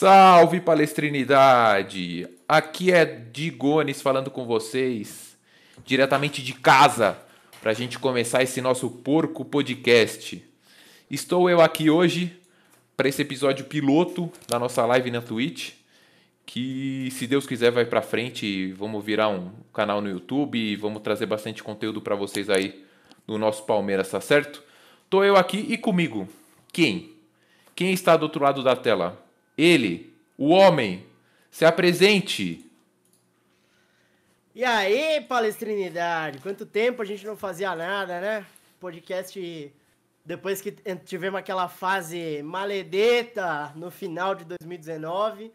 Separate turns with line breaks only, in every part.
Salve palestrinidade! Aqui é Digones falando com vocês, diretamente de casa, para a gente começar esse nosso porco podcast. Estou eu aqui hoje para esse episódio piloto da nossa live na Twitch, que se Deus quiser vai para frente, vamos virar um canal no YouTube e vamos trazer bastante conteúdo para vocês aí do nosso Palmeiras, tá certo? Tô eu aqui e comigo. Quem? Quem está do outro lado da tela? Ele, o homem, se apresente.
E aí, palestrinidade? Quanto tempo a gente não fazia nada, né? Podcast, depois que tivemos aquela fase maledeta no final de 2019,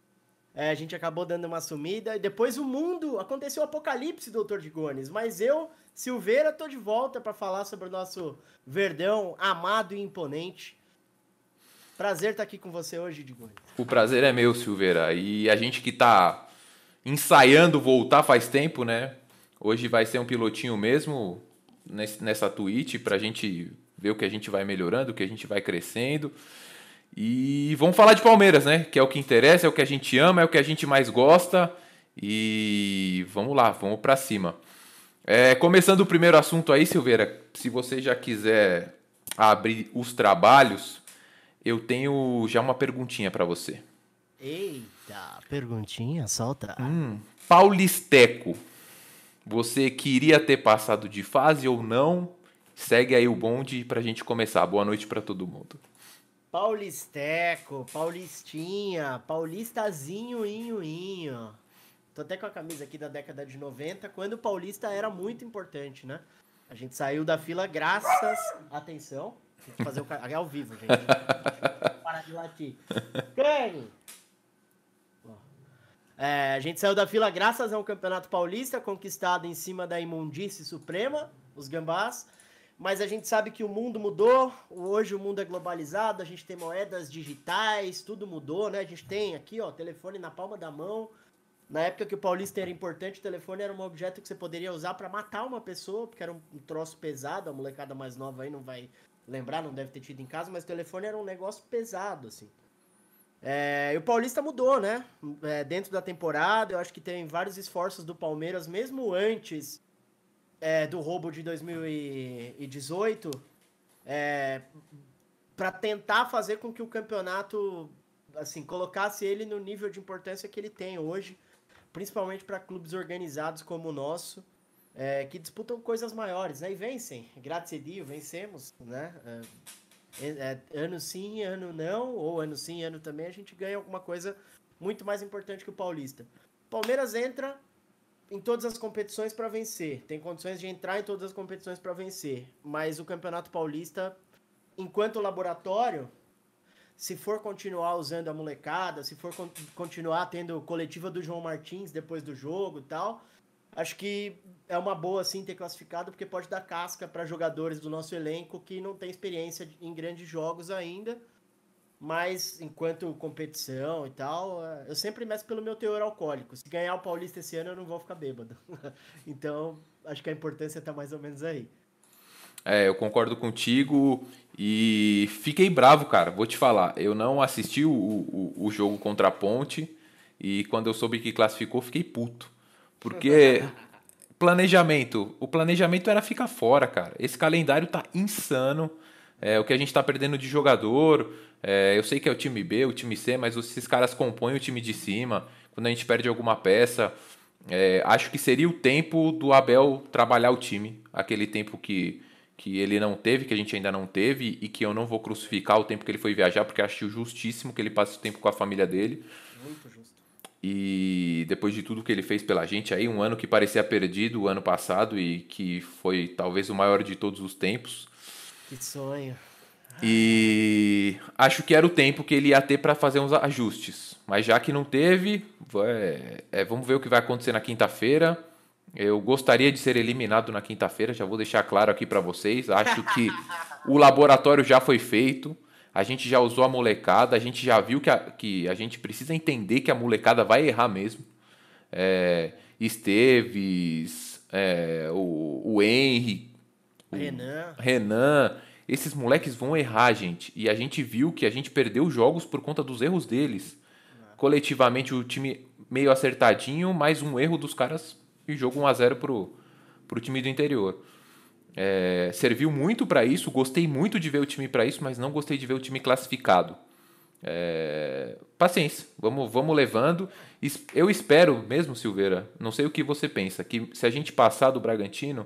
é, a gente acabou dando uma sumida. E depois o mundo, aconteceu o apocalipse, doutor Digones. Mas eu, Silveira, tô de volta para falar sobre o nosso Verdão amado e imponente. Prazer estar aqui com você hoje, Digones.
O prazer é meu, Silveira. E a gente que tá ensaiando voltar faz tempo, né? Hoje vai ser um pilotinho mesmo nessa Twitch pra gente ver o que a gente vai melhorando, o que a gente vai crescendo. E vamos falar de Palmeiras, né? Que é o que interessa, é o que a gente ama, é o que a gente mais gosta. E vamos lá, vamos para cima. É, começando o primeiro assunto aí, Silveira, se você já quiser abrir os trabalhos, eu tenho já uma perguntinha para você.
Eita, perguntinha, solta.
Hum, Paulisteco, você queria ter passado de fase ou não? Segue aí o bonde pra gente começar. Boa noite para todo mundo.
Paulisteco, Paulistinha, Paulistazinho, inho, inho. Tô até com a camisa aqui da década de 90, quando o Paulista era muito importante, né? A gente saiu da fila graças. Atenção, tem que fazer o é ao vivo, gente. Para de latir. Quem? É, a gente saiu da fila graças ao Campeonato Paulista, conquistado em cima da imundície suprema, os gambás. Mas a gente sabe que o mundo mudou, hoje o mundo é globalizado, a gente tem moedas digitais, tudo mudou, né? A gente tem aqui, ó, telefone na palma da mão. Na época que o Paulista era importante, o telefone era um objeto que você poderia usar para matar uma pessoa, porque era um troço pesado, a molecada mais nova aí não vai lembrar, não deve ter tido em casa, mas o telefone era um negócio pesado, assim. É, e o Paulista mudou, né? É, dentro da temporada, eu acho que tem vários esforços do Palmeiras, mesmo antes é, do roubo de 2018, é, para tentar fazer com que o campeonato, assim, colocasse ele no nível de importância que ele tem hoje, principalmente para clubes organizados como o nosso é, que disputam coisas maiores, né? E vencem. A Deus, vencemos, né? É, é, ano sim, ano não, ou ano sim, ano também, a gente ganha alguma coisa muito mais importante que o Paulista. Palmeiras entra em todas as competições para vencer, tem condições de entrar em todas as competições para vencer, mas o Campeonato Paulista, enquanto laboratório, se for continuar usando a molecada, se for con continuar tendo coletiva do João Martins depois do jogo e tal, acho que é uma boa assim ter classificado, porque pode dar casca para jogadores do nosso elenco que não tem experiência em grandes jogos ainda. Mas enquanto competição e tal, é, eu sempre meço pelo meu teor alcoólico. Se ganhar o Paulista esse ano, eu não vou ficar bêbado. então, acho que a importância está mais ou menos aí.
É, eu concordo contigo e fiquei bravo, cara. Vou te falar, eu não assisti o, o, o jogo contra a Ponte e quando eu soube que classificou, fiquei puto. Porque planejamento, o planejamento era ficar fora, cara. Esse calendário tá insano. É, o que a gente tá perdendo de jogador. É, eu sei que é o time B, o time C, mas esses caras compõem o time de cima. Quando a gente perde alguma peça, é, acho que seria o tempo do Abel trabalhar o time. Aquele tempo que, que ele não teve, que a gente ainda não teve, e que eu não vou crucificar o tempo que ele foi viajar, porque acho justíssimo que ele passe o tempo com a família dele. Muito justo. E depois de tudo que ele fez pela gente aí, um ano que parecia perdido o ano passado e que foi talvez o maior de todos os tempos.
Que sonho.
E acho que era o tempo que ele ia ter para fazer uns ajustes. Mas já que não teve, é, é, vamos ver o que vai acontecer na quinta-feira. Eu gostaria de ser eliminado na quinta-feira, já vou deixar claro aqui para vocês. Acho que o laboratório já foi feito a gente já usou a molecada, a gente já viu que a, que a gente precisa entender que a molecada vai errar mesmo. É, Esteves, é, o, o Henry,
o Renan.
Renan, esses moleques vão errar, gente. E a gente viu que a gente perdeu jogos por conta dos erros deles. Coletivamente o time meio acertadinho, mais um erro dos caras e jogo 1 a 0 pro, pro time do interior. É, serviu muito para isso, gostei muito de ver o time para isso, mas não gostei de ver o time classificado. É, paciência, vamos, vamos levando. Eu espero mesmo, Silveira, não sei o que você pensa, que se a gente passar do Bragantino,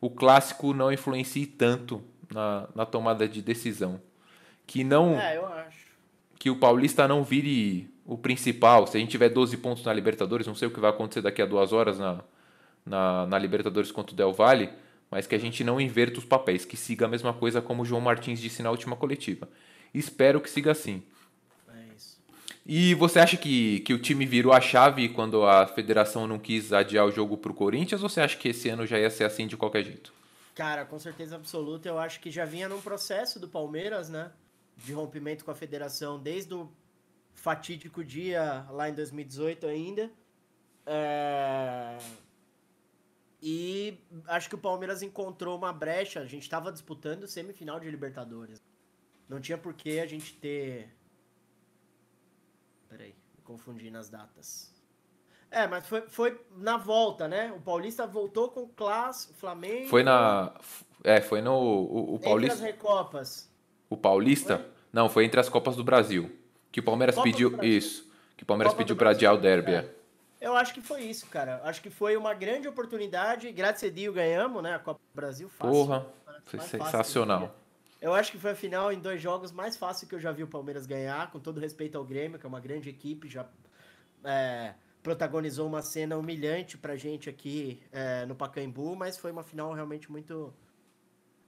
o clássico não influencie tanto na, na tomada de decisão. Que não.
É, eu acho.
Que o Paulista não vire o principal. Se a gente tiver 12 pontos na Libertadores, não sei o que vai acontecer daqui a duas horas na, na, na Libertadores contra o Del Valle, mas que a gente não inverta os papéis, que siga a mesma coisa como o João Martins disse na última coletiva. Espero que siga assim.
É isso.
E você acha que, que o time virou a chave quando a federação não quis adiar o jogo para o Corinthians, ou você acha que esse ano já ia ser assim de qualquer jeito?
Cara, com certeza absoluta, eu acho que já vinha num processo do Palmeiras, né? De rompimento com a federação desde o fatídico dia lá em 2018 ainda. É... E acho que o Palmeiras encontrou uma brecha. A gente estava disputando semifinal de Libertadores. Não tinha por que a gente ter. Peraí, me confundi nas datas. É, mas foi, foi na volta, né? O Paulista voltou com o Class, o Flamengo.
Foi na. É, foi no. O, o Paulista.
Entre as Recopas.
O Paulista? Foi? Não, foi entre as Copas do Brasil. Que o Palmeiras Copa pediu. Isso. Que o Palmeiras Copa pediu para adiar o derby. É.
Eu acho que foi isso, cara. Acho que foi uma grande oportunidade. Graças a Deus ganhamos, né? A Copa do Brasil
fácil. Porra, foi sensacional.
Eu acho que foi a final em dois jogos mais fácil que eu já vi o Palmeiras ganhar, com todo respeito ao Grêmio, que é uma grande equipe, já é, protagonizou uma cena humilhante pra gente aqui é, no Pacaembu, mas foi uma final realmente muito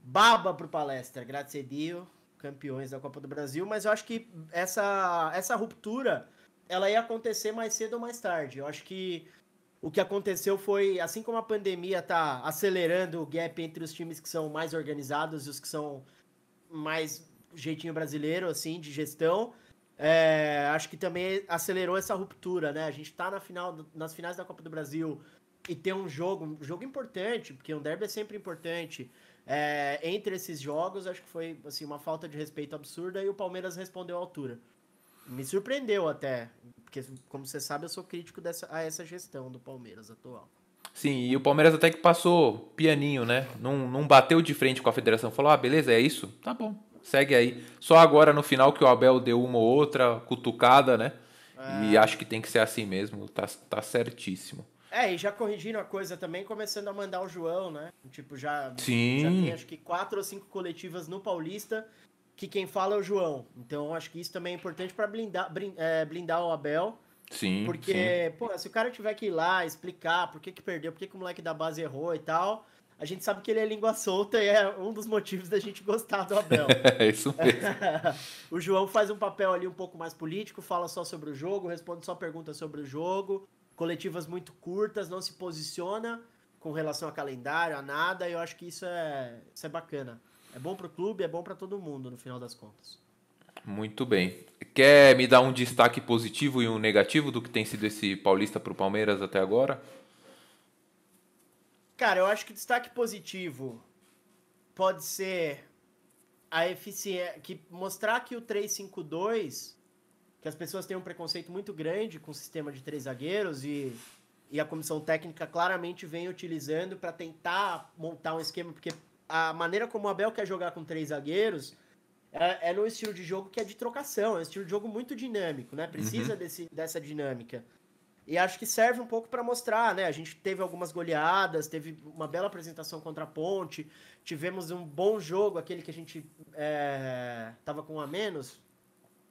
baba pro palestra. Graças a Deus, campeões da Copa do Brasil, mas eu acho que essa, essa ruptura ela ia acontecer mais cedo ou mais tarde. Eu acho que o que aconteceu foi, assim como a pandemia está acelerando o gap entre os times que são mais organizados e os que são mais jeitinho brasileiro, assim, de gestão, é, acho que também acelerou essa ruptura, né? A gente está na final, nas finais da Copa do Brasil e ter um jogo, um jogo importante, porque um derby é sempre importante. É, entre esses jogos, acho que foi assim, uma falta de respeito absurda e o Palmeiras respondeu à altura me surpreendeu até. Porque, como você sabe, eu sou crítico dessa, a essa gestão do Palmeiras atual.
Sim, e o Palmeiras até que passou pianinho, né? Não, não bateu de frente com a federação. Falou, ah, beleza, é isso? Tá bom, segue aí. Só agora no final que o Abel deu uma ou outra cutucada, né? É... E acho que tem que ser assim mesmo, tá, tá certíssimo.
É, e já corrigiram a coisa também, começando a mandar o João, né? Tipo, já,
Sim.
já tem acho que quatro ou cinco coletivas no Paulista que quem fala é o João. Então acho que isso também é importante para blindar, é, blindar o Abel.
Sim.
Porque,
sim.
pô, se o cara tiver que ir lá explicar por que, que perdeu, por que, que o moleque da base errou e tal, a gente sabe que ele é língua solta e é um dos motivos da gente gostar do Abel.
é isso mesmo.
o João faz um papel ali um pouco mais político, fala só sobre o jogo, responde só perguntas sobre o jogo, coletivas muito curtas, não se posiciona com relação a calendário, a nada, e eu acho que isso é, isso é bacana. É bom para o clube, é bom para todo mundo, no final das contas.
Muito bem. Quer me dar um destaque positivo e um negativo do que tem sido esse Paulista para o Palmeiras até agora?
Cara, eu acho que destaque positivo pode ser a eficiência. que mostrar que o 3-5-2, que as pessoas têm um preconceito muito grande com o sistema de três zagueiros e, e a comissão técnica claramente vem utilizando para tentar montar um esquema, porque a maneira como o Abel quer jogar com três zagueiros é, é no estilo de jogo que é de trocação, é um estilo de jogo muito dinâmico, né? Precisa uhum. desse, dessa dinâmica. E acho que serve um pouco para mostrar, né? A gente teve algumas goleadas, teve uma bela apresentação contra a Ponte, tivemos um bom jogo, aquele que a gente é, tava com um a menos.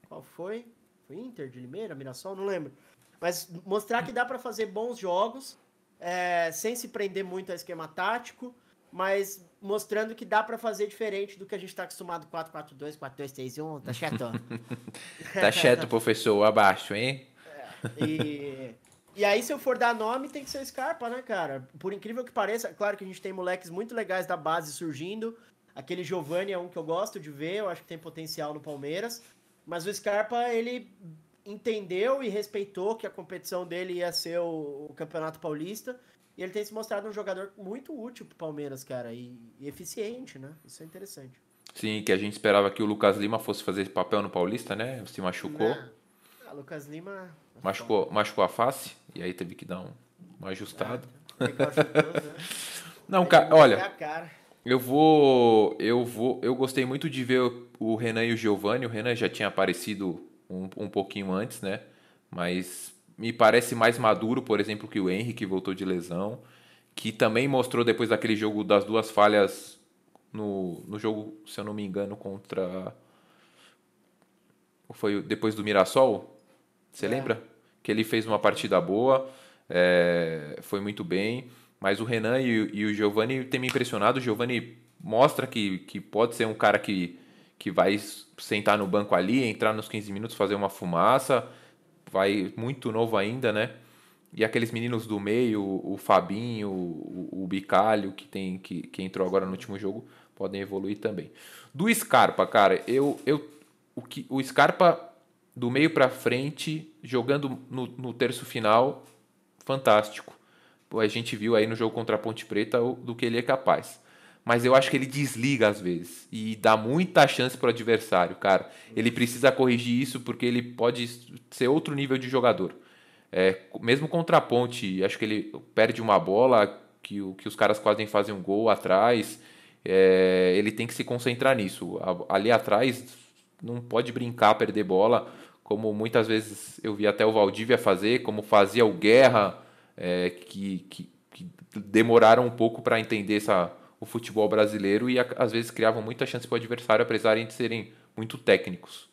Qual foi? Foi Inter de Limeira, Mirassol? Não lembro. Mas mostrar que dá para fazer bons jogos é, sem se prender muito a esquema tático mas mostrando que dá para fazer diferente do que a gente está acostumado 4-4-2, 4-2-3-1, tá chato?
tá chato, professor, abaixo, hein?
É, e, e aí, se eu for dar nome, tem que ser o Scarpa, né, cara? Por incrível que pareça, claro que a gente tem moleques muito legais da base surgindo. Aquele Giovanni é um que eu gosto de ver, eu acho que tem potencial no Palmeiras. Mas o Scarpa, ele entendeu e respeitou que a competição dele ia ser o, o Campeonato Paulista e ele tem se mostrado um jogador muito útil pro Palmeiras, cara, e, e, eficiente, né? Isso é interessante.
Sim, que a gente esperava que o Lucas Lima fosse fazer esse papel no Paulista, né? Se machucou.
Ah, Lucas Lima.
Machucou, machucou a face e aí teve que dar um, uma ajustada.
É, né?
Não, cara, olha. Eu vou, eu vou, eu gostei muito de ver o Renan e o Giovanni. O Renan já tinha aparecido um, um pouquinho antes, né? Mas me parece mais maduro, por exemplo, que o Henry, que voltou de lesão, que também mostrou depois daquele jogo das duas falhas no, no jogo, se eu não me engano, contra. Foi depois do Mirassol? Você é. lembra? Que ele fez uma partida boa, é, foi muito bem. Mas o Renan e, e o Giovanni tem me impressionado. O Giovanni mostra que, que pode ser um cara que, que vai sentar no banco ali, entrar nos 15 minutos, fazer uma fumaça. Vai muito novo ainda, né? E aqueles meninos do meio, o Fabinho, o, o Bicalho, que, tem, que, que entrou agora no último jogo, podem evoluir também. Do Scarpa, cara, eu, eu o, que, o Scarpa do meio para frente, jogando no, no terço final, fantástico. A gente viu aí no jogo contra a Ponte Preta do que ele é capaz. Mas eu acho que ele desliga às vezes e dá muita chance para o adversário, cara. Ele precisa corrigir isso porque ele pode ser outro nível de jogador. É, mesmo contra a Ponte, acho que ele perde uma bola que, que os caras quase fazem um gol atrás. É, ele tem que se concentrar nisso. Ali atrás não pode brincar, perder bola, como muitas vezes eu vi até o Valdívia fazer, como fazia o Guerra é, que, que, que, demoraram um pouco para entender essa, o futebol brasileiro e às vezes criavam muita chance para o adversário, apesar de serem muito técnicos.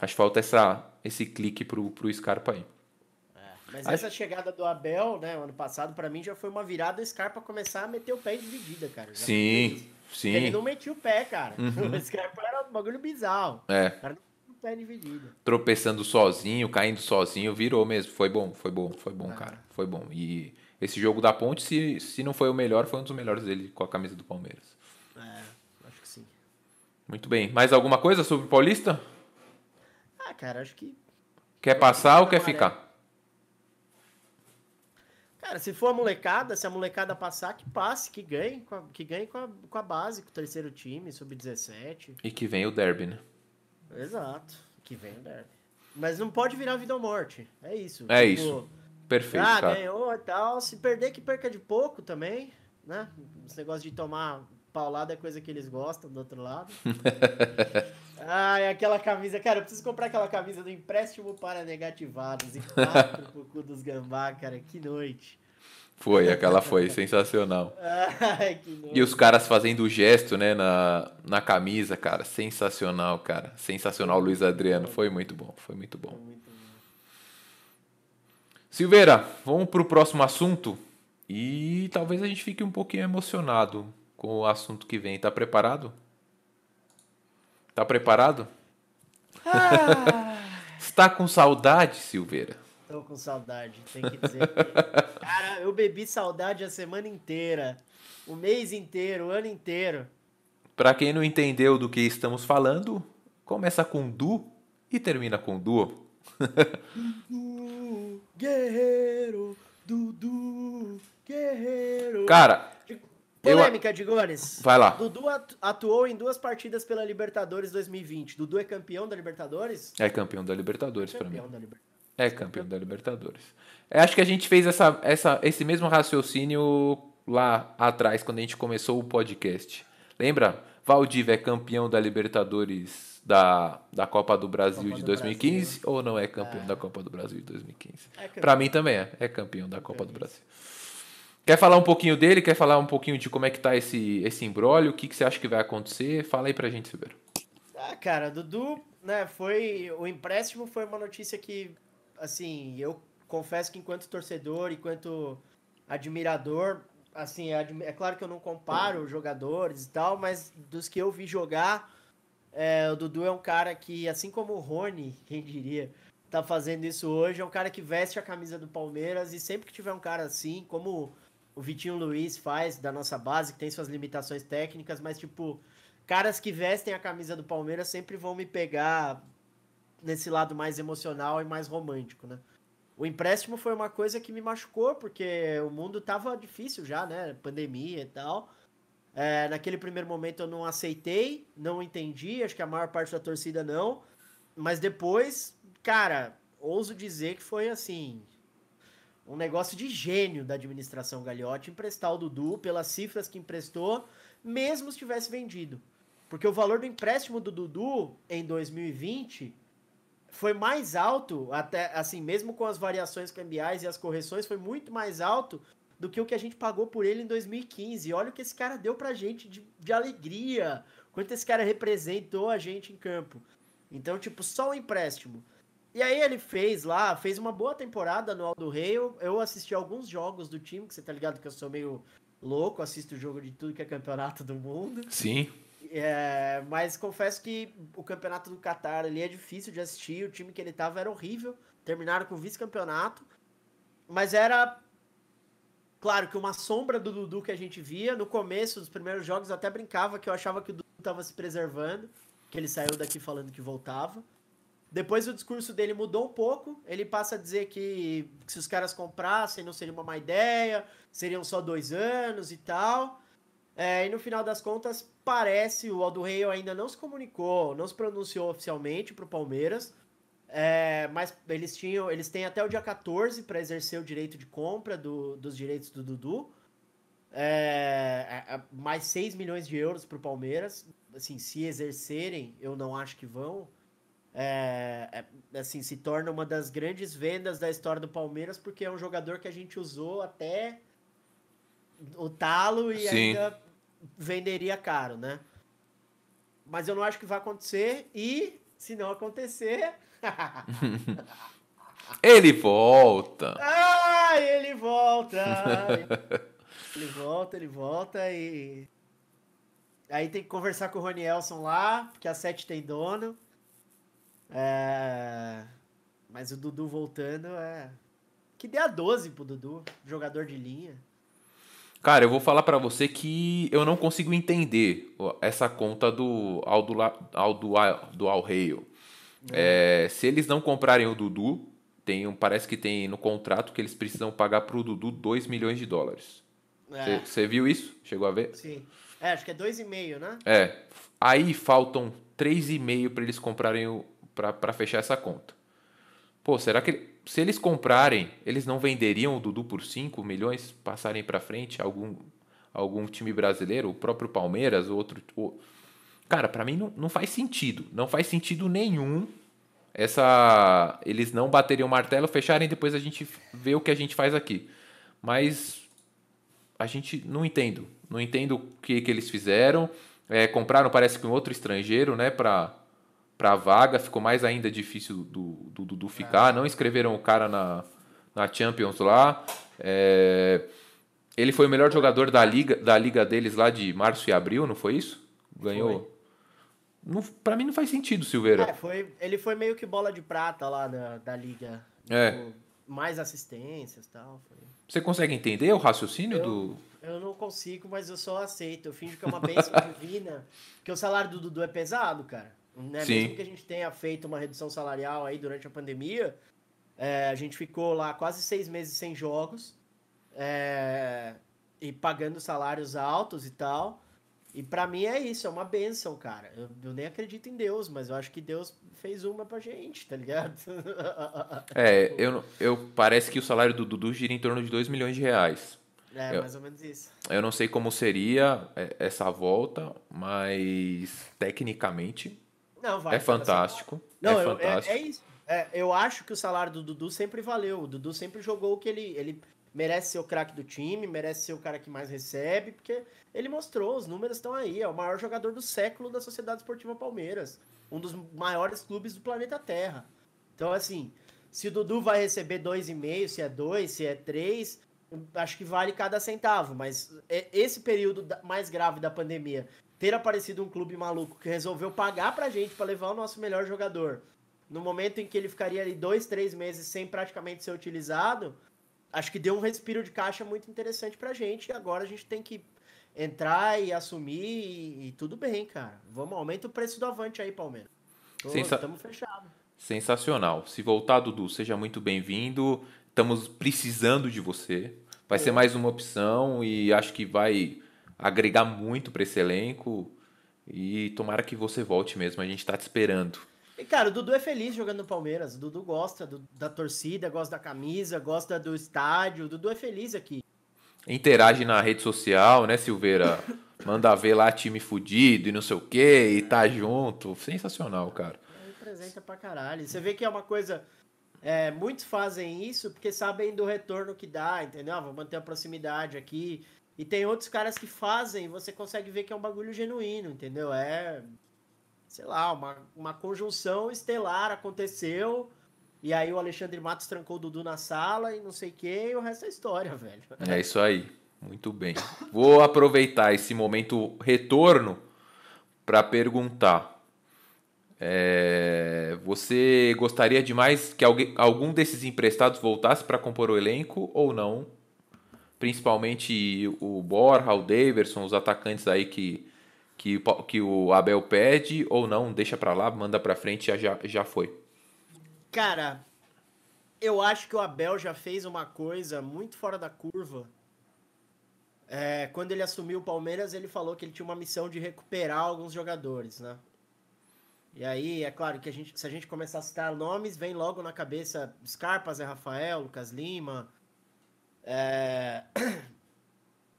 É. Acho que falta essa, esse clique para o Scarpa aí.
É. Mas Acho... essa chegada do Abel, né, ano passado, para mim já foi uma virada o Scarpa começar a meter o pé em dividida, cara. Já
sim, sim.
Ele não metia o pé, cara. Uhum. O Scarpa era um bagulho bizarro.
É. O cara não
pé dividido.
Tropeçando sozinho, caindo sozinho, virou mesmo. Foi bom, foi bom, foi bom, ah. cara. Foi bom. E esse jogo da Ponte, se, se não foi o melhor, foi um dos melhores dele com a camisa do Palmeiras.
É, acho que sim.
Muito bem. Mais alguma coisa sobre o Paulista?
Ah, cara, acho que.
Quer passar ou quer ficar?
Cara, se for a molecada, se a molecada passar, que passe, que ganhe, que ganhe com a, com a base, com o terceiro time, sub-17.
E que vem o derby, né?
Exato. Que vem o derby. Mas não pode virar vida ou morte. É isso.
É tipo, isso. Perfeito. Ah, cara.
ganhou e tal. Se perder, que perca de pouco também. Né? Esse negócio de tomar paulada é coisa que eles gostam do outro lado. Ai, aquela camisa. Cara, eu preciso comprar aquela camisa do empréstimo para negativados e quatro pro cu dos gambá, cara. Que noite.
Foi, aquela foi sensacional. Ai, e os caras fazendo o gesto, né, na, na camisa, cara, sensacional, cara. Sensacional, Luiz Adriano. Foi muito bom, foi muito bom. Silveira, vamos para o próximo assunto e talvez a gente fique um pouquinho emocionado com o assunto que vem. Tá preparado? Tá preparado? Ah. Está com saudade, Silveira?
Tô com saudade, tem que dizer. cara, eu bebi saudade a semana inteira, o mês inteiro, o ano inteiro.
Para quem não entendeu do que estamos falando, começa com Du e termina com Duo.
Dudu, guerreiro, Dudu, guerreiro.
Cara,
polêmica eu... de goles.
Vai lá.
Dudu atuou em duas partidas pela Libertadores 2020. Dudu é campeão da Libertadores?
É campeão da Libertadores é para mim.
Da Libertadores.
É campeão da Libertadores. Eu acho que a gente fez essa, essa, esse mesmo raciocínio lá atrás, quando a gente começou o podcast. Lembra? Valdívia é campeão da Libertadores da, da Copa do Brasil Copa de 2015 Brasil. ou não é campeão é. da Copa do Brasil de 2015? É Para mim também é. É campeão da Copa do Brasil. Quer falar um pouquinho dele? Quer falar um pouquinho de como é que tá esse, esse embrólio? O que, que você acha que vai acontecer? Fala aí pra gente, Silveiro.
Ah, cara, Dudu, né, foi... O empréstimo foi uma notícia que assim, eu confesso que enquanto torcedor, enquanto admirador, assim, é, é claro que eu não comparo jogadores e tal, mas dos que eu vi jogar, é, o Dudu é um cara que, assim como o Rony, quem diria, tá fazendo isso hoje, é um cara que veste a camisa do Palmeiras e sempre que tiver um cara assim, como o Vitinho Luiz faz da nossa base, que tem suas limitações técnicas, mas tipo, caras que vestem a camisa do Palmeiras sempre vão me pegar nesse lado mais emocional e mais romântico, né? O empréstimo foi uma coisa que me machucou, porque o mundo tava difícil já, né? Pandemia e tal. É, naquele primeiro momento eu não aceitei, não entendi, acho que a maior parte da torcida não. Mas depois, cara, ouso dizer que foi assim um negócio de gênio da administração Gagliotti emprestar o Dudu pelas cifras que emprestou, mesmo se tivesse vendido. Porque o valor do empréstimo do Dudu em 2020 foi mais alto, até assim, mesmo com as variações cambiais e as correções, foi muito mais alto do que o que a gente pagou por ele em 2015. E olha o que esse cara deu pra gente de, de alegria, quanto esse cara representou a gente em campo. Então, tipo, só o empréstimo. E aí ele fez lá, fez uma boa temporada no Aldo Rei. Eu, eu assisti alguns jogos do time, que você tá ligado que eu sou meio louco, assisto o jogo de tudo que é campeonato do mundo.
Sim.
É, mas confesso que o campeonato do Qatar ali é difícil de assistir. O time que ele tava era horrível. Terminaram com vice-campeonato. Mas era. Claro que uma sombra do Dudu que a gente via. No começo dos primeiros jogos eu até brincava que eu achava que o Dudu tava se preservando. Que ele saiu daqui falando que voltava. Depois o discurso dele mudou um pouco. Ele passa a dizer que, que se os caras comprassem não seria uma má ideia, seriam só dois anos e tal. É, e no final das contas, parece, o Aldo Rei ainda não se comunicou, não se pronunciou oficialmente para o Palmeiras, é, mas eles tinham, eles têm até o dia 14 para exercer o direito de compra do, dos direitos do Dudu. É, é, é mais 6 milhões de euros para o Palmeiras. Assim, se exercerem, eu não acho que vão. É, assim, se torna uma das grandes vendas da história do Palmeiras, porque é um jogador que a gente usou até o talo e Sim. ainda venderia caro, né? Mas eu não acho que vai acontecer e se não acontecer,
ele volta.
Ah, ele volta. ele volta, ele volta e aí tem que conversar com o Rony Elson lá, porque a sete tem dono. É... Mas o Dudu voltando é que dê a 12 pro Dudu, jogador de linha.
Cara, eu vou falar para você que eu não consigo entender essa conta do Aldo, Aldo, do Al Reio. É, se eles não comprarem o Dudu, tem um, parece que tem no contrato que eles precisam pagar pro Dudu 2 milhões de dólares. Você é. viu isso? Chegou a ver?
Sim. É, acho que é 2,5, né?
É. Aí faltam 3,5 para eles comprarem para fechar essa conta. Pô, será que se eles comprarem, eles não venderiam o Dudu por 5 milhões, passarem para frente algum, algum time brasileiro, o próprio Palmeiras, outro. O... Cara, para mim não, não faz sentido. Não faz sentido nenhum essa eles não baterem o martelo, fecharem depois a gente vê o que a gente faz aqui. Mas a gente não entendo. Não entendo o que, que eles fizeram. É, compraram, parece que um outro estrangeiro, né, para para a vaga, ficou mais ainda difícil do Dudu do, do ficar. Não escreveram o cara na, na Champions lá. É, ele foi o melhor jogador da liga, da liga deles lá de março e abril, não foi isso? Ganhou. Não, pra mim não faz sentido, Silveira.
É, foi, ele foi meio que bola de prata lá da, da liga.
É. Tipo,
mais assistências e tal. Foi.
Você consegue entender o raciocínio
eu,
do.
Eu não consigo, mas eu só aceito. Eu fingo que é uma bênção divina. Porque o salário do Dudu é pesado, cara. Né? Sim. Mesmo que a gente tenha feito uma redução salarial aí durante a pandemia, é, a gente ficou lá quase seis meses sem jogos é, e pagando salários altos e tal. E para mim é isso, é uma benção, cara. Eu, eu, nem acredito em Deus, mas eu acho que Deus fez uma pra gente, tá ligado?
É, eu, eu parece que o salário do Dudu gira em torno de 2 milhões de reais.
É, eu, mais ou menos isso.
Eu não sei como seria é, essa volta, mas tecnicamente
não, vai.
É fantástico.
Não,
é
eu,
fantástico.
É, é, isso. É, eu acho que o salário do Dudu sempre valeu. O Dudu sempre jogou o que ele. Ele merece ser o craque do time, merece ser o cara que mais recebe, porque ele mostrou, os números estão aí. É o maior jogador do século da Sociedade Esportiva Palmeiras. Um dos maiores clubes do planeta Terra. Então, assim, se o Dudu vai receber 2,5, se é 2, se é 3, acho que vale cada centavo. Mas é, esse período mais grave da pandemia, ter aparecido um clube maluco que resolveu pagar pra gente para levar o nosso melhor jogador no momento em que ele ficaria ali dois, três meses sem praticamente ser utilizado, acho que deu um respiro de caixa muito interessante pra gente. E agora a gente tem que entrar e assumir e, e tudo bem, cara. Vamos, aumenta o preço do Avante aí, Palmeiras. Estamos fechados.
Sensacional. Se voltar, Dudu, seja muito bem-vindo. Estamos precisando de você. Vai é. ser mais uma opção e acho que vai agregar muito para esse elenco. E tomara que você volte mesmo, a gente está te esperando.
E, cara, o Dudu é feliz jogando no Palmeiras. O Dudu gosta do, da torcida, gosta da camisa, gosta do estádio. O Dudu é feliz aqui.
Interage na rede social, né, Silveira? Manda ver lá time fudido e não sei o quê, e tá junto. Sensacional, cara.
Representa pra caralho. Você vê que é uma coisa. É, muitos fazem isso porque sabem do retorno que dá, entendeu? Ah, vou manter a proximidade aqui. E tem outros caras que fazem e você consegue ver que é um bagulho genuíno, entendeu? É. Sei lá, uma, uma conjunção estelar aconteceu. E aí o Alexandre Matos trancou o Dudu na sala e não sei o que, e o resto é história, velho.
É isso aí. Muito bem. Vou aproveitar esse momento retorno para perguntar. É, você gostaria demais que alguém, algum desses emprestados voltasse para compor o elenco ou não? Principalmente o Borja, o Daverson, os atacantes aí que, que, que o Abel pede ou não? Deixa para lá, manda para frente já, já foi.
Cara, eu acho que o Abel já fez uma coisa muito fora da curva é, quando ele assumiu o Palmeiras, ele falou que ele tinha uma missão de recuperar alguns jogadores, né? E aí, é claro que a gente, se a gente começar a citar nomes, vem logo na cabeça Scarpa, Zé Rafael, Lucas Lima. É...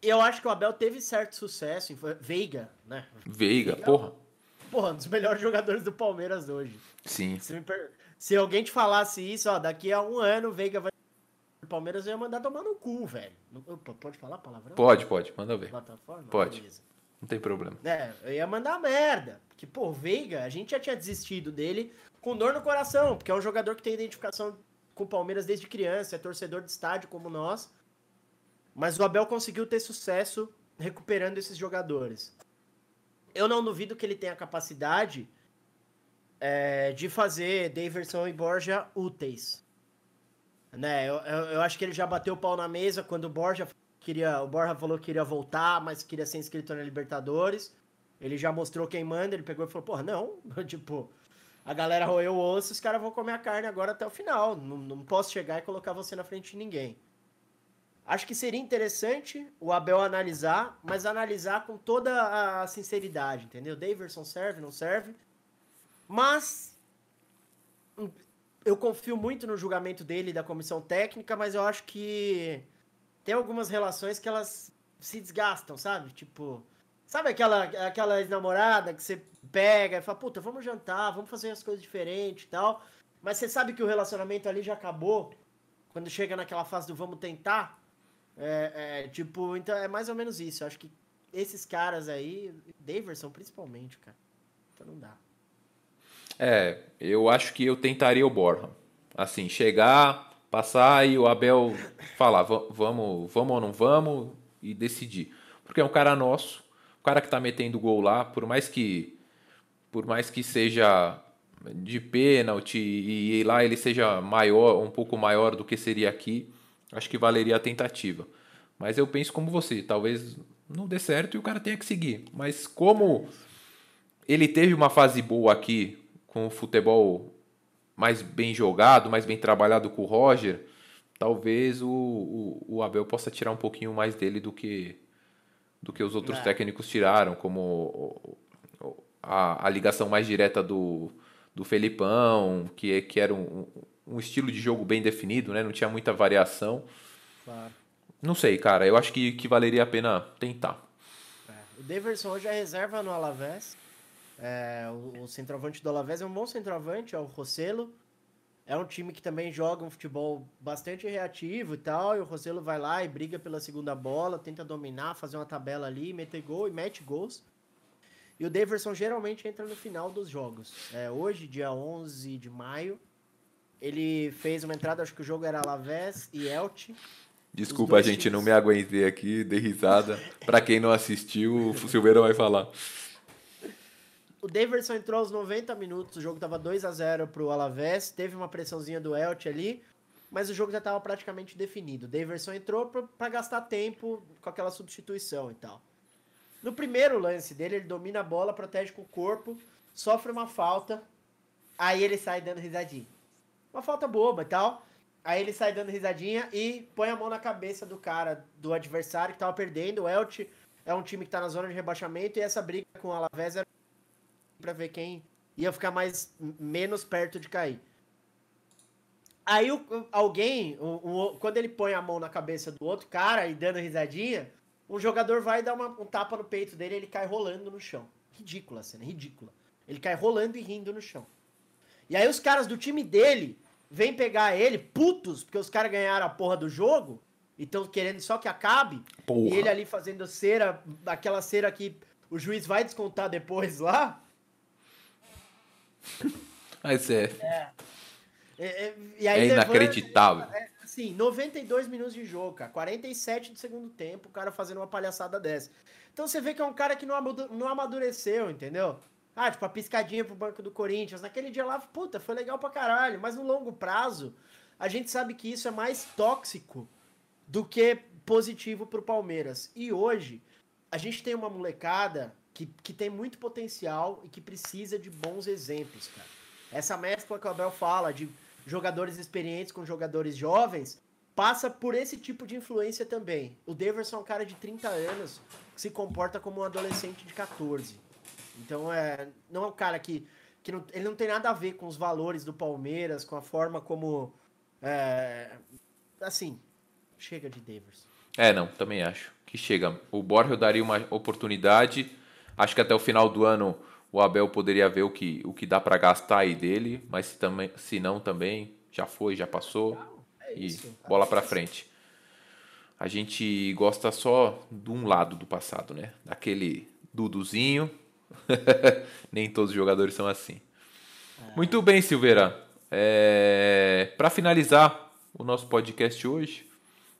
Eu acho que o Abel teve certo sucesso Veiga, né?
Veiga, Veiga porra.
Porra, um dos melhores jogadores do Palmeiras hoje.
Sim.
Se, per... se alguém te falasse isso, ó, daqui a um ano o Veiga vai Palmeiras ia mandar tomar no cu, velho. Pode falar palavrão?
Pode, pode, manda ver.
Plataforma?
Pode. Beleza. Não tem problema.
É, eu ia mandar merda. Porque, pô, Veiga, a gente já tinha desistido dele com dor no coração, porque é um jogador que tem identificação com o Palmeiras desde criança, é torcedor de estádio como nós. Mas o Abel conseguiu ter sucesso recuperando esses jogadores. Eu não duvido que ele tenha capacidade é, de fazer Daverson e Borja úteis. Né, eu, eu, eu, acho que ele já bateu o pau na mesa quando o Borja queria. O Borja falou que queria voltar, mas queria ser inscrito na Libertadores. Ele já mostrou quem manda, ele pegou e falou, porra, não, tipo, a galera roeu o osso, os caras vão comer a carne agora até o final. Não, não posso chegar e colocar você na frente de ninguém. Acho que seria interessante o Abel analisar, mas analisar com toda a sinceridade, entendeu? Daverson serve, não serve. Mas eu confio muito no julgamento dele e da comissão técnica, mas eu acho que tem algumas relações que elas se desgastam, sabe? Tipo, sabe aquela, aquela ex-namorada que você pega e fala, puta, vamos jantar, vamos fazer as coisas diferentes e tal. Mas você sabe que o relacionamento ali já acabou quando chega naquela fase do vamos tentar. É, é, tipo, então é mais ou menos isso. Eu acho que esses caras aí, Daverson principalmente, cara. Então não dá.
É, eu acho que eu tentaria o Borja. Assim, chegar, passar e o Abel falar, vamos, vamos ou não vamos e decidir. Porque é um cara nosso, o cara que tá metendo gol lá, por mais que por mais que seja de pênalti e lá ele seja maior, um pouco maior do que seria aqui, acho que valeria a tentativa. Mas eu penso como você, talvez não dê certo e o cara tenha que seguir. Mas como ele teve uma fase boa aqui com o futebol mais bem jogado, mais bem trabalhado com o Roger, talvez o, o, o Abel possa tirar um pouquinho mais dele do que, do que os outros é. técnicos tiraram, como a, a ligação mais direta do, do Felipão, que, que era um, um estilo de jogo bem definido, né? não tinha muita variação.
Claro.
Não sei, cara, eu acho que, que valeria a pena tentar.
É. O Deverson hoje é reserva no Alavés. É, o, o, centroavante do Alavés é um bom centroavante, é o Rossello. É um time que também joga um futebol bastante reativo e tal. E o Rossello vai lá e briga pela segunda bola, tenta dominar, fazer uma tabela ali, meter gol e mete gols. E o Daverson geralmente entra no final dos jogos. É, hoje, dia 11 de maio, ele fez uma entrada, acho que o jogo era Alavés e Elche.
Desculpa, gente, times... não me aguentei aqui, dei risada. pra quem não assistiu, o Silveira vai falar.
O Daverson entrou aos 90 minutos, o jogo tava 2 a 0 pro Alavés, teve uma pressãozinha do Elche ali, mas o jogo já estava praticamente definido. O Daverson entrou para gastar tempo com aquela substituição e tal. No primeiro lance dele, ele domina a bola, protege com o corpo, sofre uma falta, aí ele sai dando risadinha. Uma falta boba e tal. Aí ele sai dando risadinha e põe a mão na cabeça do cara, do adversário que tava perdendo. O Elche é um time que tá na zona de rebaixamento e essa briga com o Alavés era para ver quem ia ficar mais menos perto de cair. Aí o, alguém, o, o, quando ele põe a mão na cabeça do outro cara e dando risadinha, um jogador vai dar uma, um tapa no peito dele e ele cai rolando no chão. Ridícula a cena, ridícula. Ele cai rolando e rindo no chão. E aí os caras do time dele vêm pegar ele, putos, porque os caras ganharam a porra do jogo, e estão querendo só que acabe. Porra. E ele ali fazendo cera, aquela cera que o juiz vai descontar depois lá.
Mas é.
É,
é, é, é inacreditável. Levanta, é,
assim, 92 minutos de jogo, cara. 47 do segundo tempo, o cara fazendo uma palhaçada dessa. Então você vê que é um cara que não amadureceu, entendeu? Ah, tipo, a piscadinha pro banco do Corinthians. Naquele dia lá, puta, foi legal pra caralho. Mas no longo prazo, a gente sabe que isso é mais tóxico do que positivo pro Palmeiras. E hoje, a gente tem uma molecada que, que tem muito potencial e que precisa de bons exemplos, cara. Essa mescla que o Abel fala de jogadores experientes com jogadores jovens passa por esse tipo de influência também. O Deverson é um cara de 30 anos que se comporta como um adolescente de 14. Então é, não é um cara que, que não, ele não tem nada a ver com os valores do Palmeiras, com a forma como. É, assim, chega de Davis.
É, não, também acho que chega. O Borja daria uma oportunidade. Acho que até o final do ano o Abel poderia ver o que, o que dá para gastar aí dele, mas se, também, se não também, já foi, já passou. É isso, e bola para frente. A gente gosta só de um lado do passado, né? Daquele Duduzinho, Nem todos os jogadores são assim. É. Muito bem, Silveira. É... Para finalizar o nosso podcast hoje,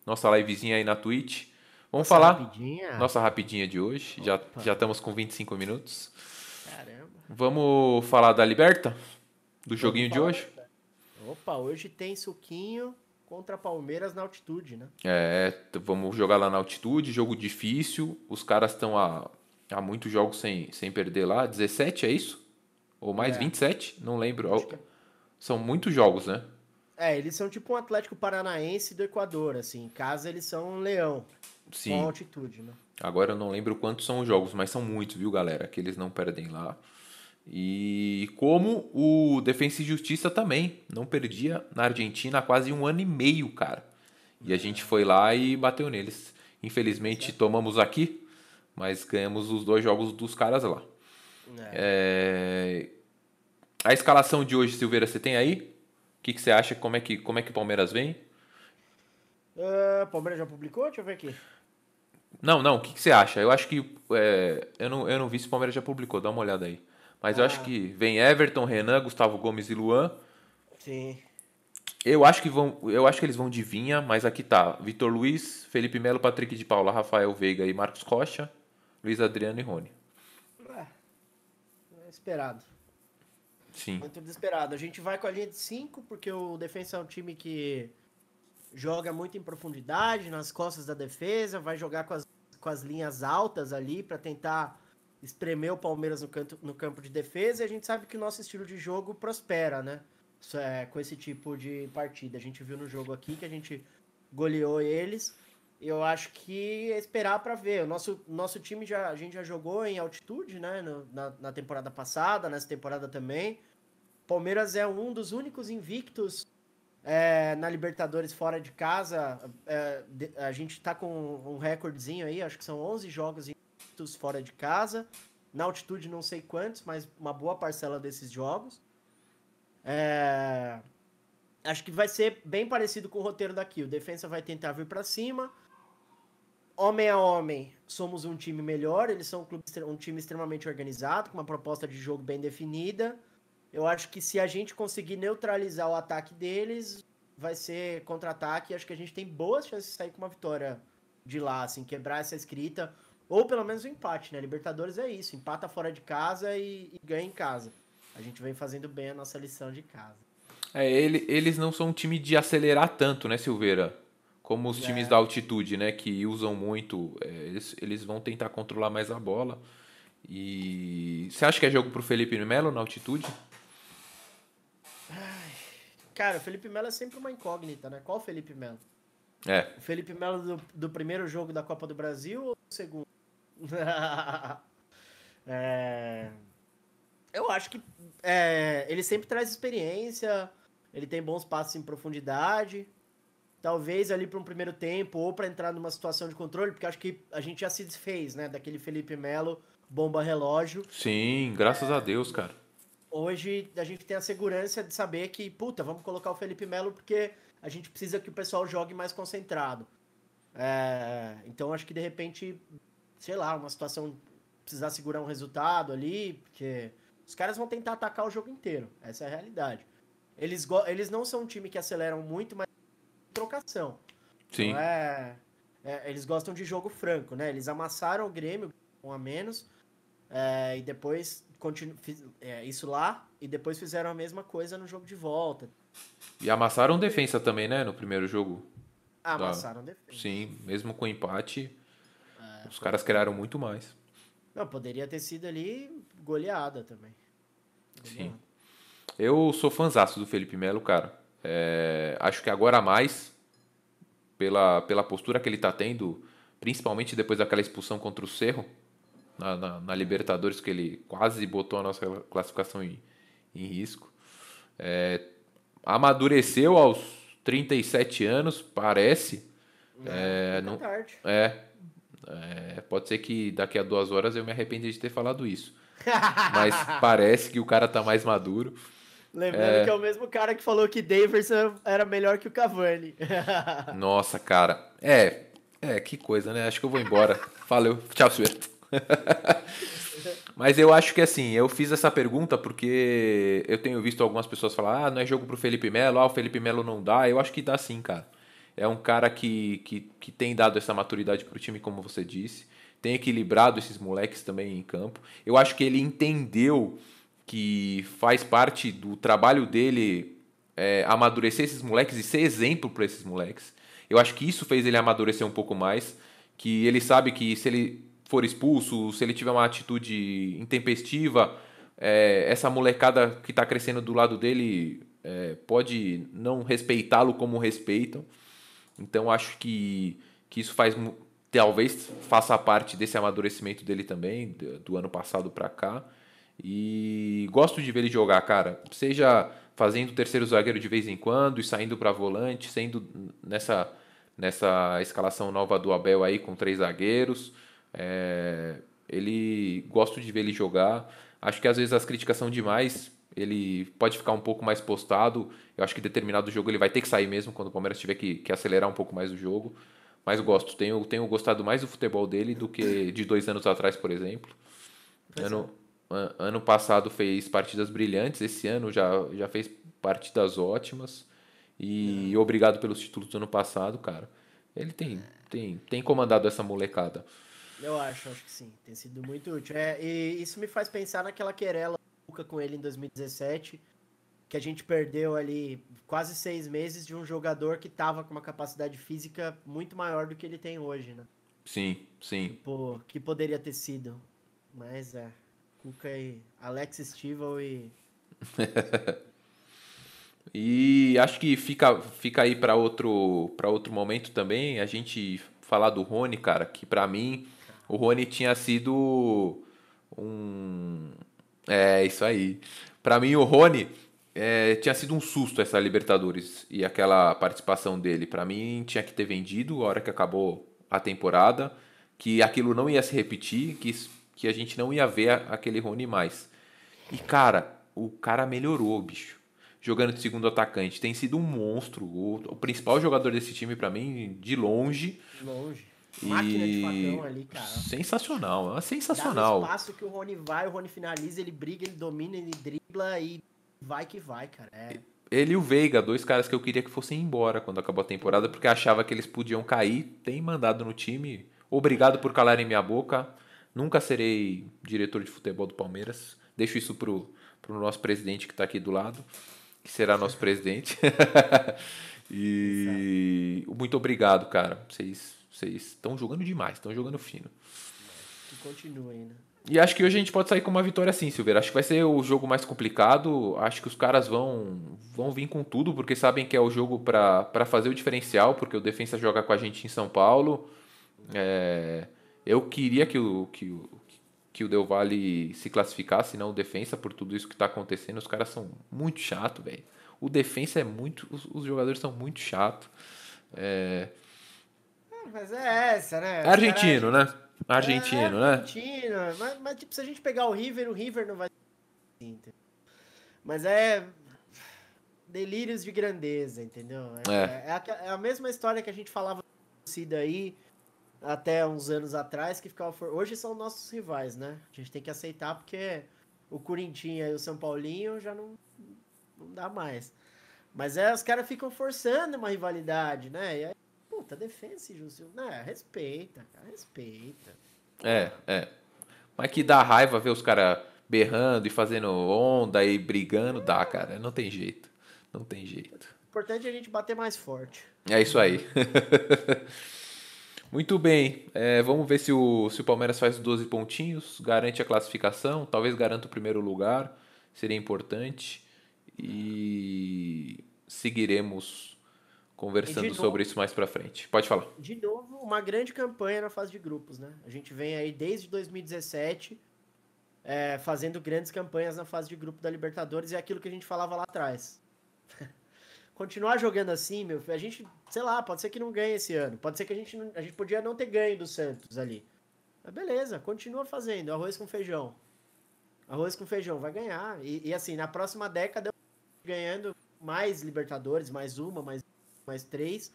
nossa livezinha aí na Twitch, vamos nossa falar. Rapidinha. Nossa rapidinha de hoje. Já, já estamos com 25 minutos. Caramba. Vamos falar da Liberta? Do vamos joguinho de hoje?
Opa, hoje tem suquinho contra Palmeiras na altitude, né?
É, vamos jogar lá na altitude, jogo difícil. Os caras estão a Há muitos jogos sem, sem perder lá. 17 é isso? Ou mais é. 27? Não lembro. Que... São muitos jogos, né?
É, eles são tipo um Atlético Paranaense do Equador, assim. Em casa eles são um leão. Sim. Com altitude, né?
Agora eu não lembro quantos são os jogos, mas são muitos, viu, galera? Que eles não perdem lá. E como o Defensa e Justiça também não perdia na Argentina há quase um ano e meio, cara. E a gente foi lá e bateu neles. Infelizmente tomamos aqui, mas ganhamos os dois jogos dos caras lá. É. É... A escalação de hoje, Silveira, você tem aí? O que, que você acha? Como é que, como é que o Palmeiras vem?
Uh, Palmeiras já publicou? Deixa eu ver aqui.
Não, não, o que, que você acha? Eu acho que. É, eu, não, eu não vi se o Palmeiras já publicou, dá uma olhada aí. Mas ah. eu acho que vem Everton, Renan, Gustavo Gomes e Luan.
Sim.
Eu acho que vão, eu acho que eles vão de Vinha, mas aqui tá Vitor Luiz, Felipe Melo, Patrick de Paula, Rafael Veiga e Marcos Rocha. Luiz Adriano e Rony. É,
é esperado.
Sim.
Muito desesperado. A gente vai com a linha de 5, porque o defesa é um time que joga muito em profundidade, nas costas da defesa, vai jogar com as, com as linhas altas ali para tentar espremer o Palmeiras no, canto, no campo de defesa. E a gente sabe que o nosso estilo de jogo prospera, né? É, com esse tipo de partida. A gente viu no jogo aqui que a gente goleou eles eu acho que é esperar para ver. O nosso, nosso time já a gente já jogou em altitude, né? No, na, na temporada passada, nessa temporada também. Palmeiras é um dos únicos invictos é, na Libertadores fora de casa. É, a gente tá com um recordezinho aí, acho que são 11 jogos invictos fora de casa. Na altitude não sei quantos, mas uma boa parcela desses jogos. É, acho que vai ser bem parecido com o roteiro daqui. O defensa vai tentar vir para cima, homem a homem, somos um time melhor. Eles são um, clube, um time extremamente organizado, com uma proposta de jogo bem definida. Eu acho que se a gente conseguir neutralizar o ataque deles, vai ser contra-ataque. Acho que a gente tem boas chances de sair com uma vitória de lá, assim, quebrar essa escrita. Ou pelo menos um empate, né? Libertadores é isso: empata fora de casa e, e ganha em casa. A gente vem fazendo bem a nossa lição de casa.
É, ele, eles não são um time de acelerar tanto, né, Silveira? Como os times é. da altitude, né, que usam muito, é, eles, eles vão tentar controlar mais a bola. E você acha que é jogo pro Felipe Melo na altitude?
Ai, cara, o Felipe Melo é sempre uma incógnita, né? Qual Felipe Melo?
É.
O Felipe Melo do, do primeiro jogo da Copa do Brasil ou do segundo? é... Eu acho que é, ele sempre traz experiência, ele tem bons passos em profundidade. Talvez ali para um primeiro tempo ou para entrar numa situação de controle, porque acho que a gente já se desfez, né, daquele Felipe Melo bomba relógio.
Sim, graças é, a Deus, cara.
Hoje a gente tem a segurança de saber que, puta, vamos colocar o Felipe Melo porque a gente precisa que o pessoal jogue mais concentrado. É, então acho que de repente, sei lá, uma situação precisar segurar um resultado ali, porque os caras vão tentar atacar o jogo inteiro. Essa é a realidade. Eles, eles não são um time que aceleram muito, mas trocação.
Sim.
Então é, é, eles gostam de jogo franco, né? Eles amassaram o Grêmio um a menos é, e depois continu, fiz, é, isso lá e depois fizeram a mesma coisa no jogo de volta.
E amassaram defesa também, né? No primeiro jogo.
Ah, amassaram da... defesa.
Sim, mesmo com empate, é, os caras criaram muito mais.
Não, poderia ter sido ali goleada também.
Sim. Eu sou fãzaço do Felipe Melo, cara. É, acho que agora mais, pela, pela postura que ele tá tendo, principalmente depois daquela expulsão contra o Cerro, na, na, na Libertadores, que ele quase botou a nossa classificação em, em risco. É, amadureceu aos 37 anos, parece.
É, é, não, tarde.
é, é, pode ser que daqui a duas horas eu me arrependa de ter falado isso. Mas parece que o cara tá mais maduro.
Lembrando é... que é o mesmo cara que falou que Davidson era melhor que o Cavani.
Nossa, cara. É, é, que coisa, né? Acho que eu vou embora. Valeu. Tchau, senhor. Mas eu acho que assim, eu fiz essa pergunta porque eu tenho visto algumas pessoas falar: ah, não é jogo pro Felipe Melo, ah, o Felipe Melo não dá. Eu acho que dá sim, cara. É um cara que, que, que tem dado essa maturidade pro time, como você disse. Tem equilibrado esses moleques também em campo. Eu acho que ele entendeu que faz parte do trabalho dele é, amadurecer esses moleques e ser exemplo para esses moleques. Eu acho que isso fez ele amadurecer um pouco mais. Que ele sabe que se ele for expulso, se ele tiver uma atitude intempestiva, é, essa molecada que está crescendo do lado dele é, pode não respeitá-lo como respeitam. Então acho que, que isso faz talvez faça parte desse amadurecimento dele também, do ano passado para cá. E gosto de ver ele jogar, cara. Seja fazendo terceiro zagueiro de vez em quando e saindo para volante, sendo nessa, nessa escalação nova do Abel aí com três zagueiros. É, ele gosto de ver ele jogar. Acho que às vezes as críticas são demais. Ele pode ficar um pouco mais postado. Eu acho que determinado jogo ele vai ter que sair mesmo quando o Palmeiras tiver que, que acelerar um pouco mais o jogo. Mas gosto. Tenho, tenho gostado mais do futebol dele do que de dois anos atrás, por exemplo. ano, é. Ano passado fez partidas brilhantes. Esse ano já, já fez partidas ótimas. E é. obrigado pelos títulos do ano passado, cara. Ele tem, tem, tem comandado essa molecada.
Eu acho, acho que sim. Tem sido muito útil. É, e isso me faz pensar naquela querela com ele em 2017, que a gente perdeu ali quase seis meses de um jogador que tava com uma capacidade física muito maior do que ele tem hoje, né?
Sim, sim.
Tipo, que poderia ter sido. Mas é. Cuca e Alex Stivel e.
e acho que fica, fica aí para outro, outro momento também a gente falar do Rony, cara, que para mim o Rony tinha sido um. É, isso aí. Para mim, o Rony é, tinha sido um susto essa Libertadores e aquela participação dele. Para mim, tinha que ter vendido a hora que acabou a temporada, que aquilo não ia se repetir, que, que a gente não ia ver aquele Rony mais. E, cara, o cara melhorou, bicho. Jogando de segundo atacante. Tem sido um monstro. O, o principal jogador desse time, para mim, de longe.
Longe. Máquina e... de facão ali, cara.
Sensacional, é sensacional.
Dá espaço que o Rony vai, o Rony finaliza, ele briga, ele domina, ele dribla e vai que vai, cara. É.
Ele e o Veiga, dois caras que eu queria que fossem embora quando acabou a temporada, porque achava que eles podiam cair. Tem mandado no time. Obrigado por calarem minha boca. Nunca serei diretor de futebol do Palmeiras. Deixo isso pro, pro nosso presidente que está aqui do lado, que será nosso presidente. e muito obrigado, cara. Vocês estão jogando demais, estão jogando fino.
Que continua ainda.
E acho que hoje a gente pode sair com uma vitória assim, Silveira. Acho que vai ser o jogo mais complicado. Acho que os caras vão, vão vir com tudo, porque sabem que é o jogo para fazer o diferencial, porque o Defensa joga com a gente em São Paulo. É, eu queria que o, que, o, que o Del Valle se classificasse, não o Defensa, por tudo isso que está acontecendo. Os caras são muito chato, velho. O Defensa é muito. Os, os jogadores são muito chato. É...
Mas é essa, né?
É argentino, né? Argentino,
é,
né?
Argentino, mas, mas, tipo, se a gente pegar o River, o River não vai. Mas é. Delírios de grandeza, entendeu? É, é. é a, é a mesma história que a gente falava torcida aí até uns anos atrás, que ficava. For... Hoje são nossos rivais, né? A gente tem que aceitar porque o Corinthians e o São Paulinho já não, não dá mais. Mas é, os caras ficam forçando uma rivalidade, né? E aí, puta, defesa, Júlio. Né? Respeita, cara, respeita.
É, é. Mas que dá raiva ver os caras berrando e fazendo onda e brigando, dá, cara. Não tem jeito. Não tem jeito.
O importante é a gente bater mais forte.
É isso aí. Muito bem. É, vamos ver se o, se o Palmeiras faz 12 pontinhos, garante a classificação, talvez garanta o primeiro lugar, seria importante. E seguiremos conversando novo, sobre isso mais para frente. Pode falar.
De novo, uma grande campanha na fase de grupos, né? A gente vem aí desde 2017 é, fazendo grandes campanhas na fase de grupo da Libertadores e é aquilo que a gente falava lá atrás continuar jogando assim, meu, a gente, sei lá, pode ser que não ganhe esse ano. Pode ser que a gente, a gente podia não ter ganho do Santos ali. Mas beleza, continua fazendo arroz com feijão. Arroz com feijão, vai ganhar. E, e assim, na próxima década, ganhando mais Libertadores, mais uma, mais, mais três.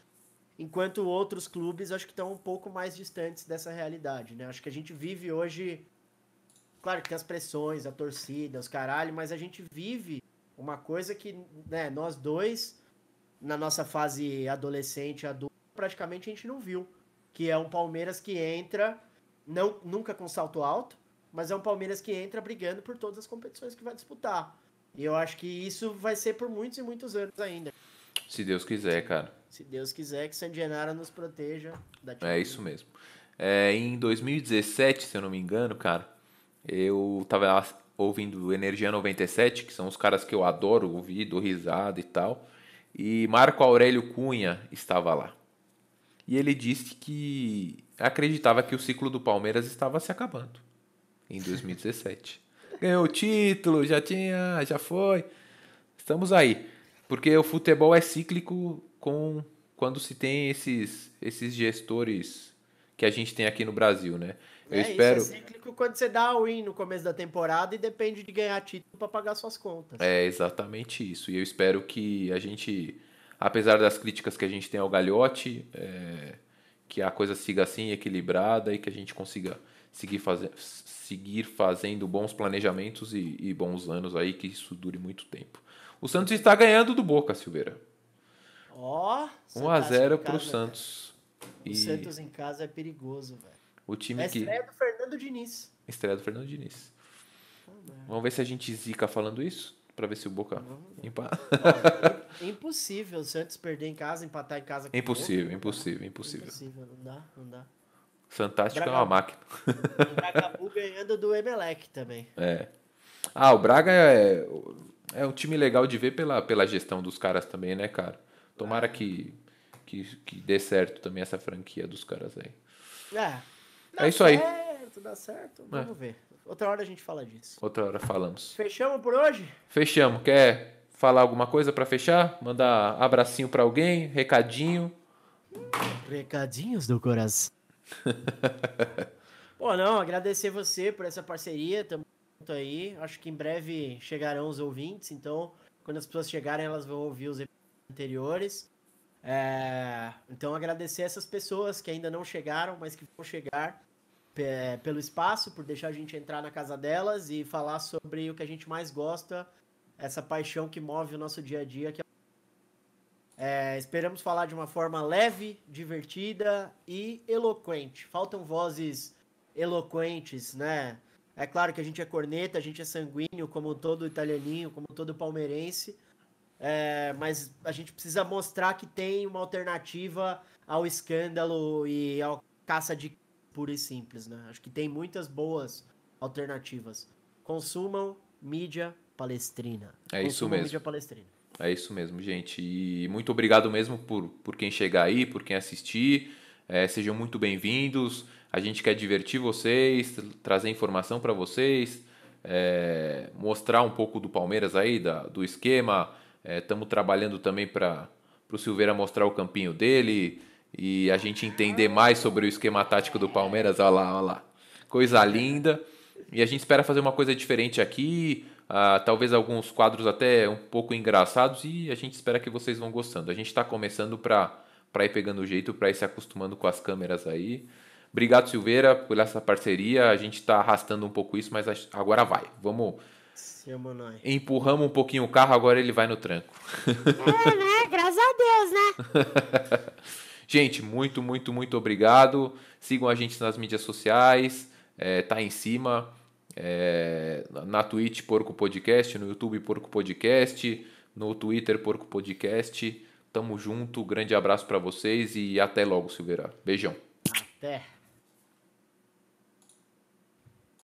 Enquanto outros clubes, acho que estão um pouco mais distantes dessa realidade, né? Acho que a gente vive hoje. Claro que tem as pressões, a torcida, os caralho, mas a gente vive uma coisa que né, nós dois na nossa fase adolescente, adulto, praticamente a gente não viu. Que é um Palmeiras que entra, não nunca com salto alto, mas é um Palmeiras que entra brigando por todas as competições que vai disputar. E eu acho que isso vai ser por muitos e muitos anos ainda.
Se Deus quiser, cara.
Se Deus quiser que San Genaro nos proteja
da É isso mesmo. É, em 2017, se eu não me engano, cara, eu tava ouvindo Energia 97, que são os caras que eu adoro ouvir, do risada e tal e Marco Aurélio Cunha estava lá. E ele disse que acreditava que o ciclo do Palmeiras estava se acabando em 2017. Ganhou o título, já tinha, já foi. Estamos aí. Porque o futebol é cíclico com quando se tem esses, esses gestores que a gente tem aqui no Brasil, né?
Eu é, espero. Isso é cíclico quando você dá a win no começo da temporada e depende de ganhar título para pagar suas contas.
É exatamente isso. E eu espero que a gente, apesar das críticas que a gente tem ao Galhote, é, que a coisa siga assim, equilibrada e que a gente consiga seguir, faze seguir fazendo bons planejamentos e, e bons anos aí, que isso dure muito tempo. O Santos está ganhando do Boca, Silveira.
Ó,
oh, 1 a 0 para o Santos.
O e... Santos em casa é perigoso, velho.
O time é
a estreia que... do Fernando Diniz.
Estreia do Fernando Diniz. Vamos ver se a gente zica falando isso, para ver se o Boca empata.
impossível o Santos perder em casa, empatar em casa.
Impossível, Boca, impossível, impossível.
Impossível, não dá, não dá.
Fantástico é uma máquina.
O Bragabu ganhando do Emelec também.
É. Ah, o Braga é, é um time legal de ver pela, pela gestão dos caras também, né, cara? Tomara ah. que, que, que dê certo também essa franquia dos caras aí.
É,
Dá é isso aí.
Certo, dá certo. É. Vamos é. ver. Outra hora a gente fala disso.
Outra hora falamos.
Fechamos por hoje?
Fechamos. Quer falar alguma coisa para fechar? Mandar abracinho para alguém? Recadinho?
Recadinhos do coração. Pô, não, agradecer você por essa parceria. Tamo junto aí. Acho que em breve chegarão os ouvintes. Então, quando as pessoas chegarem, elas vão ouvir os anteriores. É, então, agradecer essas pessoas que ainda não chegaram, mas que vão chegar é, pelo espaço, por deixar a gente entrar na casa delas e falar sobre o que a gente mais gosta, essa paixão que move o nosso dia a dia. Que é... É, esperamos falar de uma forma leve, divertida e eloquente. Faltam vozes eloquentes, né? É claro que a gente é corneta, a gente é sanguíneo, como todo italianinho, como todo palmeirense. É, mas a gente precisa mostrar que tem uma alternativa ao escândalo e à caça de pura e simples, né? Acho que tem muitas boas alternativas. Consumam mídia palestrina.
É Consumam isso mesmo.
Mídia palestrina.
É isso mesmo, gente. E muito obrigado mesmo por, por quem chegar aí, por quem assistir. É, sejam muito bem-vindos. A gente quer divertir vocês, trazer informação para vocês, é, mostrar um pouco do Palmeiras aí, da, do esquema. Estamos é, trabalhando também para o Silveira mostrar o campinho dele e a gente entender mais sobre o esquema tático do Palmeiras. Olha lá, olha lá. Coisa linda. E a gente espera fazer uma coisa diferente aqui. Uh, talvez alguns quadros até um pouco engraçados e a gente espera que vocês vão gostando. A gente está começando para ir pegando o jeito, para ir se acostumando com as câmeras aí. Obrigado, Silveira, por essa parceria. A gente está arrastando um pouco isso, mas agora vai. Vamos. Empurramos um pouquinho o carro, agora ele vai no tranco.
É, né? Graças a Deus, né?
gente, muito, muito, muito obrigado. Sigam a gente nas mídias sociais. É, tá em cima. É, na Twitch Porco Podcast, no YouTube Porco Podcast, no Twitter Porco Podcast. Tamo junto, grande abraço para vocês e até logo, Silveira. Beijão.
Até.